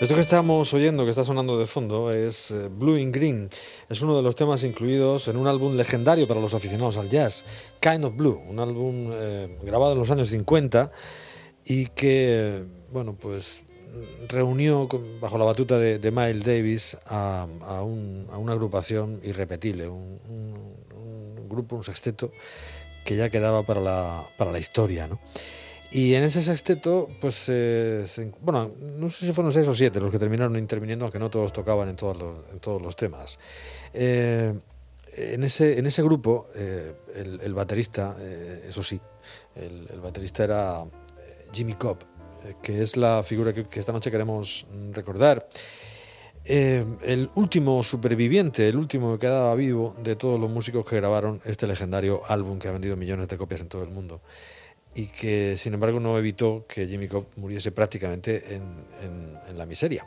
Esto que estamos oyendo, que está sonando de fondo, es eh, Blue in Green. Es uno de los temas incluidos en un álbum legendario para los aficionados al jazz, Kind of Blue, un álbum eh, grabado en los años 50 y que, bueno, pues reunió bajo la batuta de, Miles Davis a, una agrupación irrepetible, un, grupo, un sexteto que ya quedaba para la, para la historia, ¿no? Y en ese sexteto, pues, eh, bueno, no sé si fueron seis o siete los que terminaron interviniendo, aunque no todos tocaban en todos los, en todos los temas. Eh, en, ese, en ese grupo, eh, el, baterista, eso sí, el, baterista era Jimmy Cobb, que es la figura que, esta noche queremos recordar. el último superviviente, el último que quedaba vivo de todos los músicos que grabaron este legendario álbum que ha vendido millones de copias en todo el mundo y que sin embargo no evitó que Jimmy Cobb muriese prácticamente en, la miseria.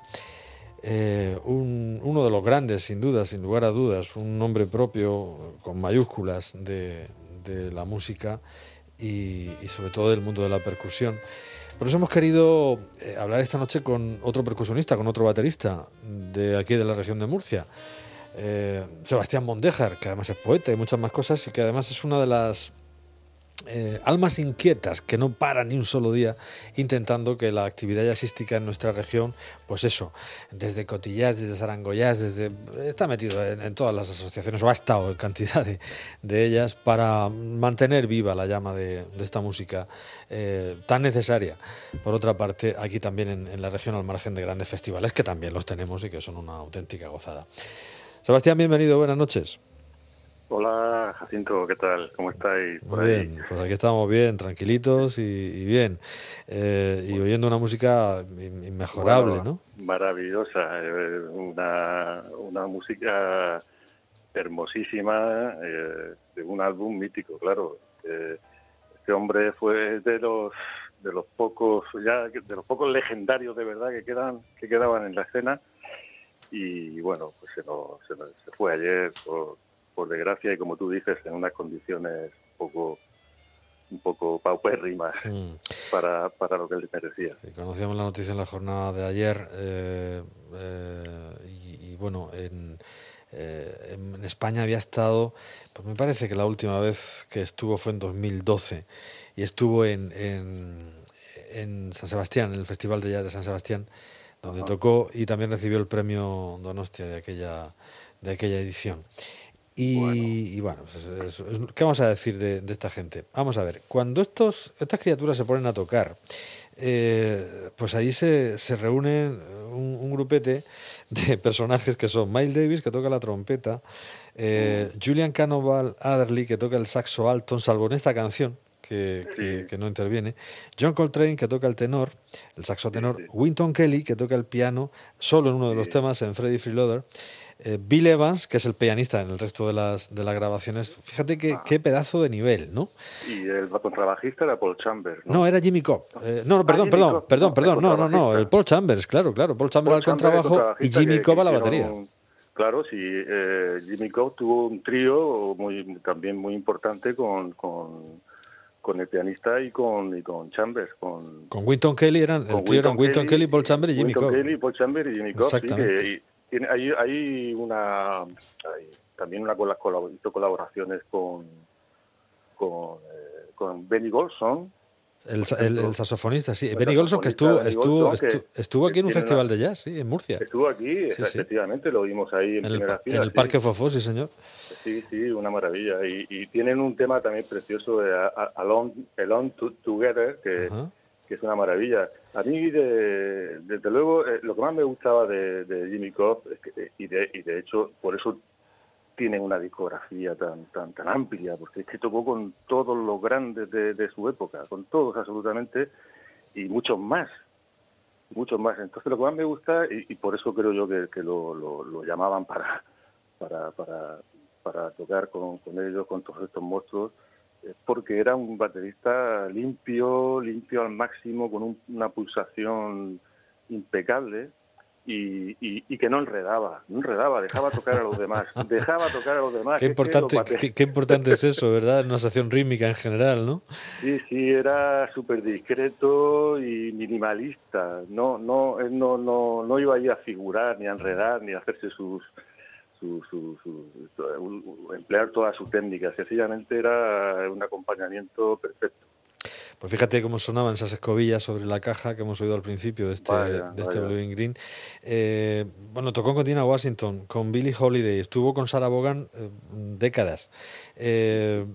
Eh, uno de los grandes, sin duda, sin lugar a dudas, un nombre propio con mayúsculas de, la música y, sobre todo del mundo de la percusión. Por eso hemos querido eh, hablar esta noche con otro percusionista, con otro baterista de aquí de la región de Murcia, eh, Sebastián Mondejar, que además es poeta y muchas más cosas y que además es una de las eh, almas inquietas que no paran ni un solo día intentando que la actividad jazzística en nuestra región, pues eso, desde Cotillás, desde Zarangoyás, desde está metido en, todas las asociaciones o ha estado en cantidad de, ellas para mantener viva la llama de, esta música eh, tan necesaria. Por otra parte, aquí también en, en la región al margen de grandes festivales que también los tenemos y que son una auténtica gozada. Sebastián, bienvenido, buenas noches. Hola Jacinto, ¿qué tal? ¿Cómo estáis? Muy bien, pues aquí estamos bien, tranquilitos y, bien. Eh, y oyendo una música inmejorable, ¿no? Maravillosa, eh, una, una música hermosísima eh, de un álbum mítico, claro. este hombre fue de los de los pocos ya de los pocos legendarios de verdad que quedan que quedaban en la escena y bueno pues se, nos, se, se fue ayer por por desgracia, y como tú dices, en unas condiciones un poco un poco paupérrimas mm. para, para lo que él merecía. conocíamos la noticia en la jornada de ayer eh, eh, y, bueno, en, eh, en, España había estado, pues me parece que la última vez que estuvo fue en 2012 y estuvo en, en, en San Sebastián, en el Festival de Jazz de San Sebastián, donde tocó y también recibió el premio Donostia de aquella, de aquella edición. Y bueno, pues ¿qué vamos a decir de, esta gente? Vamos a ver, cuando estos, estas criaturas se ponen a tocar, eh, pues ahí se, se reúnen un, grupete de personajes que son Miles Davis, que toca la trompeta, eh, mm. Julian Canoval Adderley, que toca el saxo alto, salvo en esta canción, que, que, no interviene, John Coltrane, que toca el tenor, el saxo tenor, Winton Kelly, que toca el piano, solo en uno de los temas, en Freddy Freeloader, eh, Bill Evans, que es el pianista en el resto de las, de las grabaciones. Fíjate qué, qué pedazo de nivel, ¿no? Y el contrabajista era Paul Chambers. No, era Jimmy Cobb. Eh, no, perdón, ah, perdón, perdón, perdón, no, no, no, el Paul Chambers, claro, claro, Paul Chambers al contrabajo y Jimmy Cobb a la batería. claro, sí, eh, Jimmy Cobb tuvo un trío muy, también muy importante con, con, con el pianista y con, y con Chambers. Con, con Winton Kelly, eran, el trío eran Winton Kelly, Paul Chambers y Jimmy Cobb. Winton Kelly, Paul Chambers y Jimmy Cobb. Exactamente hay, hay una también una colaboraciones con con, eh, con Benny Golson el, el, saxofonista, sí. Benny Golson, que estuvo, estuvo, estuvo, aquí en un festival de jazz, sí, en Murcia. Estuvo aquí, efectivamente, lo vimos ahí en, primera fila. En el Parque Fofó, sí, señor. Sí, sí, una maravilla. Y, y tienen un tema también precioso de Alone, Alone Together, que, que, es una maravilla. A mí, de, desde luego, eh, lo que más me gustaba de, Jimmy Cobb, eh, y, de, y de hecho, por eso tiene una discografía tan, tan, tan amplia, porque es que tocó con todos los grandes de, su época, con todos absolutamente, y muchos más, muchos más. Entonces lo que más me gusta, y, por eso creo yo que, lo, lo, llamaban para, para, para, para tocar con, con ellos, con todos estos monstruos, porque era un baterista limpio, limpio al máximo, con una pulsación impecable y, y, que no enredaba, no enredaba, dejaba tocar a los demás, dejaba tocar a los demás. Qué importante, qué, importante es eso, ¿verdad? Una sección rítmica en general, ¿no? Sí, sí, era súper discreto y minimalista, no, no, no, no, no iba ahí a figurar, ni a enredar, ni a hacerse sus, su, su, su, emplear toda su técnica, sencillamente era un acompañamiento perfecto. Pues fíjate cómo sonaban esas escobillas sobre la caja que hemos oído al principio de este, de este Blue Green. Eh, bueno, tocó con Tina Washington, con Billie Holiday, estuvo con Sarah Vaughan eh, décadas. Eh,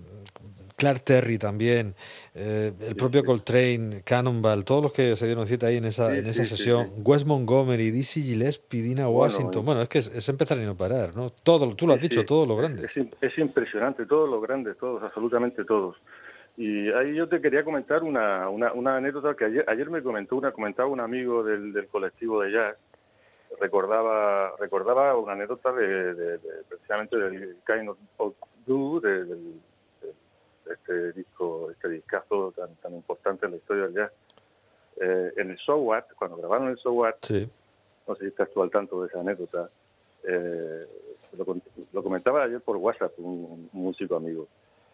Clark Terry también, el propio Coltrane, Cannonball, todos los que se dieron cita ahí en esa, en esa sesión, Wes Montgomery, Dizzy Gillespie, Dina Washington, bueno, es que es, empezar y no parar, ¿no? Todo, tú lo has dicho, todos los grandes. Es, es, impresionante, todos los grandes, todos, absolutamente todos. Y ahí yo te quería comentar una, una, una anécdota que ayer, ayer me comentó una, comentaba un amigo del, del colectivo de jazz, recordaba recordaba una anécdota de, precisamente del Kind of Blue, de, de, este disco, este discazo tan, tan importante en la historia del jazz. Eh, en el So What, cuando grabaron el So What, no sé si estás tú al tanto de esa anécdota, eh, lo, comentaba ayer por WhatsApp un músico amigo.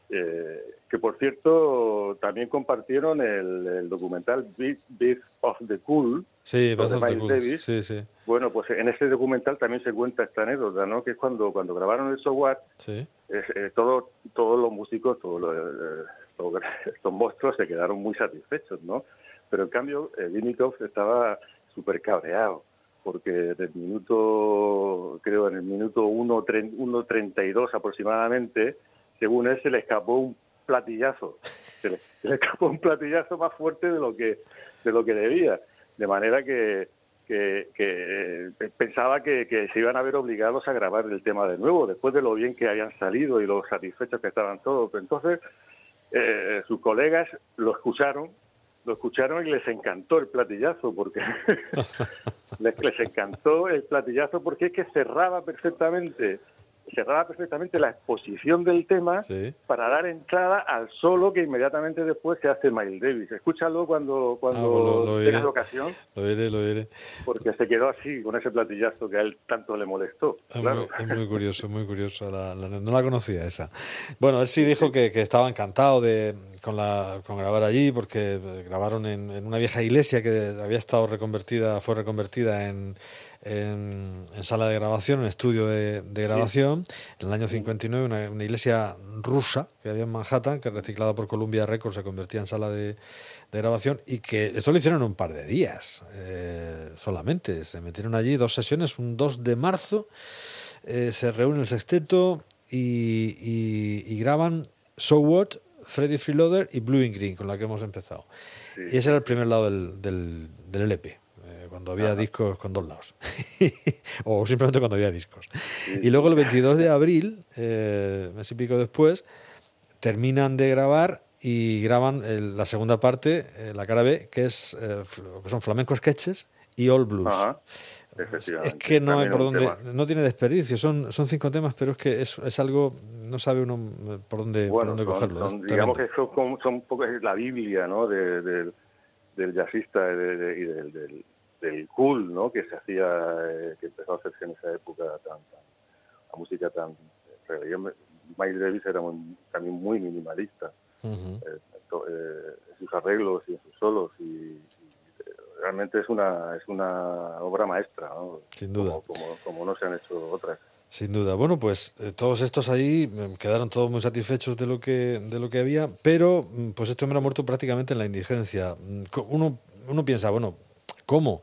Eh, que por cierto también compartieron el, documental Beat, of the Cool sí, de Miles Davis. Sí, sí. Bueno, pues en ese documental también se cuenta esta anécdota, ¿no? Que es cuando cuando grabaron el software, sí. Eh, todo, todos los músicos, todos los, eh, estos monstruos se quedaron muy satisfechos, ¿no? Pero en cambio, Dimitov estaba súper cabreado porque en el minuto, creo en el minuto 1.32 aproximadamente, según él se le escapó un platillazo, se le, escapó un platillazo más fuerte de lo que de lo que debía, de manera que, que, eh, pensaba que, se iban a ver obligados a grabar el tema de nuevo, después de lo bien que habían salido y lo satisfechos que estaban todos. Entonces, eh, sus colegas lo escucharon, lo escucharon y les encantó el platillazo, porque les, les encantó el platillazo porque es que cerraba perfectamente cerraba perfectamente la exposición del tema para dar entrada al solo que inmediatamente después se hace Miles Davis. Escúchalo cuando, cuando ah, tengas ocasión. Lo diré, lo diré. Porque se quedó así, con ese platillazo que a él tanto le molestó. Es, muy, curioso, muy curioso. no la conocía esa. Bueno, él sí dijo que, que estaba encantado de, con, la, con grabar allí, porque grabaron en, en una vieja iglesia que había estado reconvertida, fue reconvertida en en, sala de grabación, en estudio de, grabación, en el año 59, una, iglesia rusa que había en Manhattan, que reciclada por Columbia Records se convertía en sala de, grabación y que esto lo hicieron en un par de días eh, solamente. Se metieron allí dos sesiones, un 2 de marzo, eh, se reúne el sexteto y, graban So What, Freddy Freeloader y Blue and Green, con la que hemos empezado. Y ese era el primer lado del, del, del LP cuando había discos con dos lados. o simplemente cuando había discos. y luego el 22 de abril, eh, mes y pico después, terminan de grabar y graban la segunda parte, eh, la cara B, que es eh, que son flamenco sketches y all blues. Es que no hay por dónde, no tiene desperdicio, son, son cinco temas, pero es que es, es algo, no sabe uno por dónde, por dónde cogerlo. digamos que son, son, un poco la Biblia ¿no? del jazzista y del, del cool, ¿no? Que se hacía, eh, que empezó a hacerse en esa época tan, la música tan. Eh, Miles Davis era también muy minimalista eh, en sus arreglos y en sus solos y, realmente es una es una obra maestra, ¿no? Sin duda. Como, como, no se han hecho otras. Sin duda. Bueno, pues todos estos ahí quedaron todos muy satisfechos de lo que de lo que había, pero mm, pues este hombre ha muerto prácticamente en la indigencia. Mm, uno uno piensa, bueno, ¿Cómo?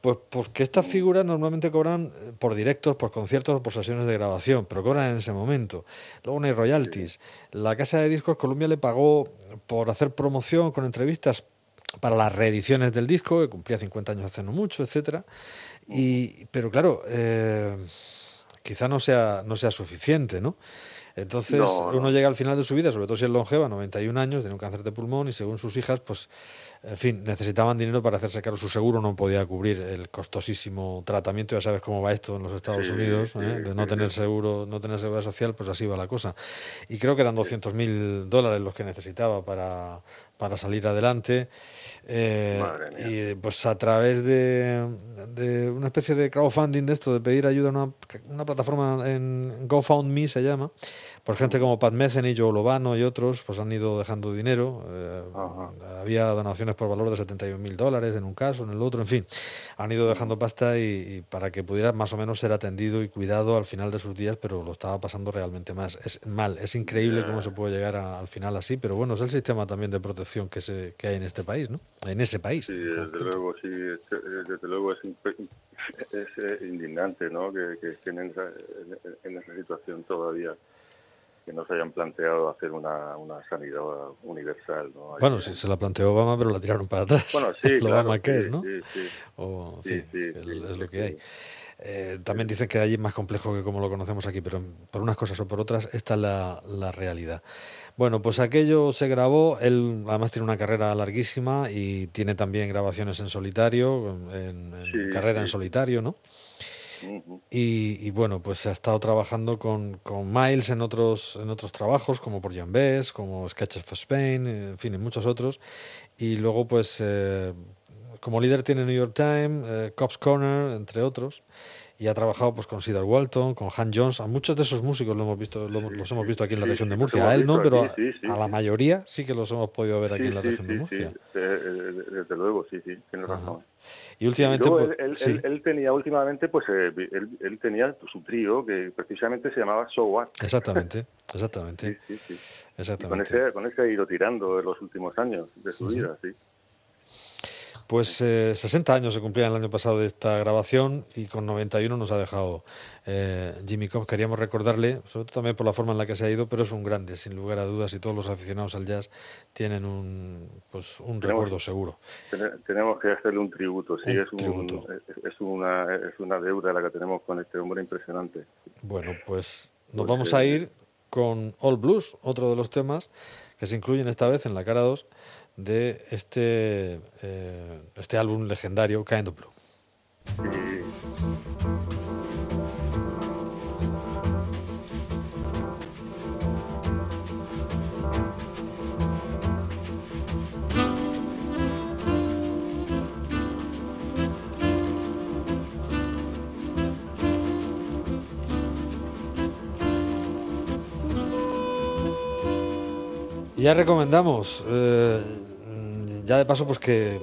Pues porque estas figuras normalmente cobran eh, por directos, por conciertos, por sesiones de grabación, pero cobran en ese momento. Luego no hay royalties. La casa de discos Columbia le pagó por hacer promoción con entrevistas para las reediciones del disco, que cumplía 50 años hace no mucho, etcétera. Y, pero claro, eh, quizá no sea, no sea suficiente, ¿no? Entonces uno llega al final de su vida, sobre todo si es longeva, 91 años, tiene un cáncer de pulmón y según sus hijas, pues en fin, necesitaban dinero para hacerse cargo. Su seguro no podía cubrir el costosísimo tratamiento. Ya sabes cómo va esto en los Estados Unidos, ¿eh? de no tener seguro, no tener seguridad social, pues así va la cosa. Y creo que eran 200 mil dólares los que necesitaba para, para salir adelante. Eh, y pues a través de, de, una especie de crowdfunding de esto, de pedir ayuda a una, una plataforma en GoFundMe se llama, por gente como Pat Metheny, Joe Lobano y otros, pues han ido dejando dinero. Eh, había donaciones por valor de 71 mil dólares en un caso, en el otro, en fin. Han ido dejando pasta y, para que pudiera más o menos ser atendido y cuidado al final de sus días, pero lo estaba pasando realmente más. Es mal, es increíble cómo se puede llegar al final así, pero bueno, es el sistema también de protección que, se, que hay en este país, ¿no? En ese país. Sí, desde luego, sí, desde luego es, es eh, indignante, ¿no? Que, que estén en en esa situación todavía que no se hayan planteado hacer una, una sanidad universal. ¿no? Bueno, sí, se la planteó Obama, pero la tiraron para atrás. Bueno, sí, lo Obama que es, ¿no? Sí, sí. O, en fin, es lo que hay. Eh, también dicen que allí es más complejo que como lo conocemos aquí, pero por unas cosas o por otras, esta es la, la realidad. Bueno, pues aquello se grabó, él además tiene una carrera larguísima y tiene también grabaciones en solitario, en, en carrera en solitario, ¿no? Y, bueno, pues ha estado trabajando con, con, Miles en otros, en otros trabajos, como por Jan Bess, como Sketches for Spain, en fin, y muchos otros. Y luego, pues, eh, como líder tiene New York Times, eh, Cops Corner, entre otros y ha trabajado pues con Cedar Walton, con Han Jones, a muchos de esos músicos lo hemos visto, los hemos visto aquí en la región de Murcia, a él no, pero a, la mayoría sí que los hemos podido ver aquí en la región de Murcia. desde luego, sí, sí, tiene razón. Y últimamente, pues, él, él, tenía últimamente, pues eh, él, tenía su trío que precisamente se llamaba So What. Exactamente, exactamente. exactamente. con ese, con ese ha ido tirando en los últimos años de su vida, sí. Pues 60 eh, años se cumplían el año pasado de esta grabación y con 91 nos ha dejado eh, Jimmy Cobb. Queríamos recordarle, sobre todo también por la forma en la que se ha ido, pero es un grande, sin lugar a dudas, y todos los aficionados al jazz tienen un, pues, un recuerdo seguro. Tenemos que hacerle un tributo, sí, es, es, una, es una deuda la que tenemos con este hombre impresionante. Bueno, pues nos vamos a ir con All Blues, otro de los temas que se incluyen esta vez en la cara 2 de este, eh, este álbum legendario Kind of Blue. Ya recomendamos eh, ya de paso, pues que,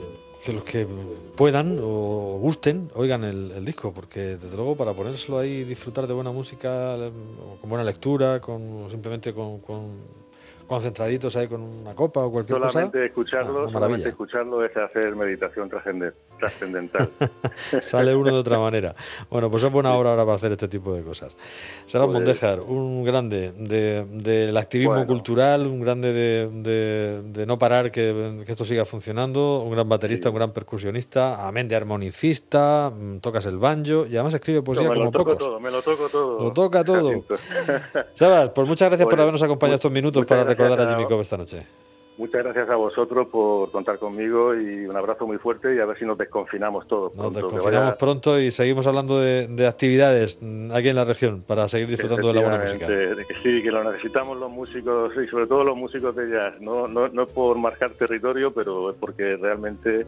los que puedan o gusten oigan el, disco, porque desde luego para ponérselo ahí y disfrutar de buena música, con buena lectura, con simplemente con concentraditos ahí con una copa o cualquier solamente cosa. Escucharlo, solamente escucharlo es hacer meditación trascendental. Sale uno de otra manera. Bueno, pues es buena hora ahora para hacer este tipo de cosas. Será pues, Mondejar, un grande del activismo cultural, un grande de, no parar que, esto siga funcionando, un gran baterista, un gran percusionista, amén de armonicista, mm, tocas el banjo y además escribe poesía como pocos. Todo, me lo toco todo. Lo toca todo. Sabes, pues muchas gracias por habernos acompañado estos minutos para recordar a Jimmy Cobb esta noche. Muchas gracias a vosotros por contar conmigo y un abrazo muy fuerte y a ver si nos desconfinamos todos. Nos desconfinamos pronto y seguimos hablando de, actividades aquí en la región para seguir disfrutando de la buena música. sí, que lo necesitamos los músicos y sobre todo los músicos de jazz. No, no, no por marcar territorio, pero es porque realmente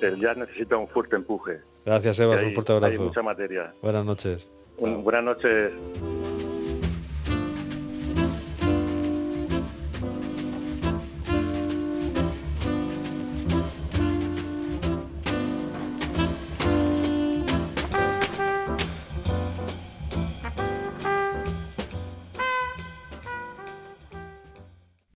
el jazz necesita un fuerte empuje. Gracias, Eva. Un fuerte abrazo. Hay mucha materia. Buenas noches. buenas noches.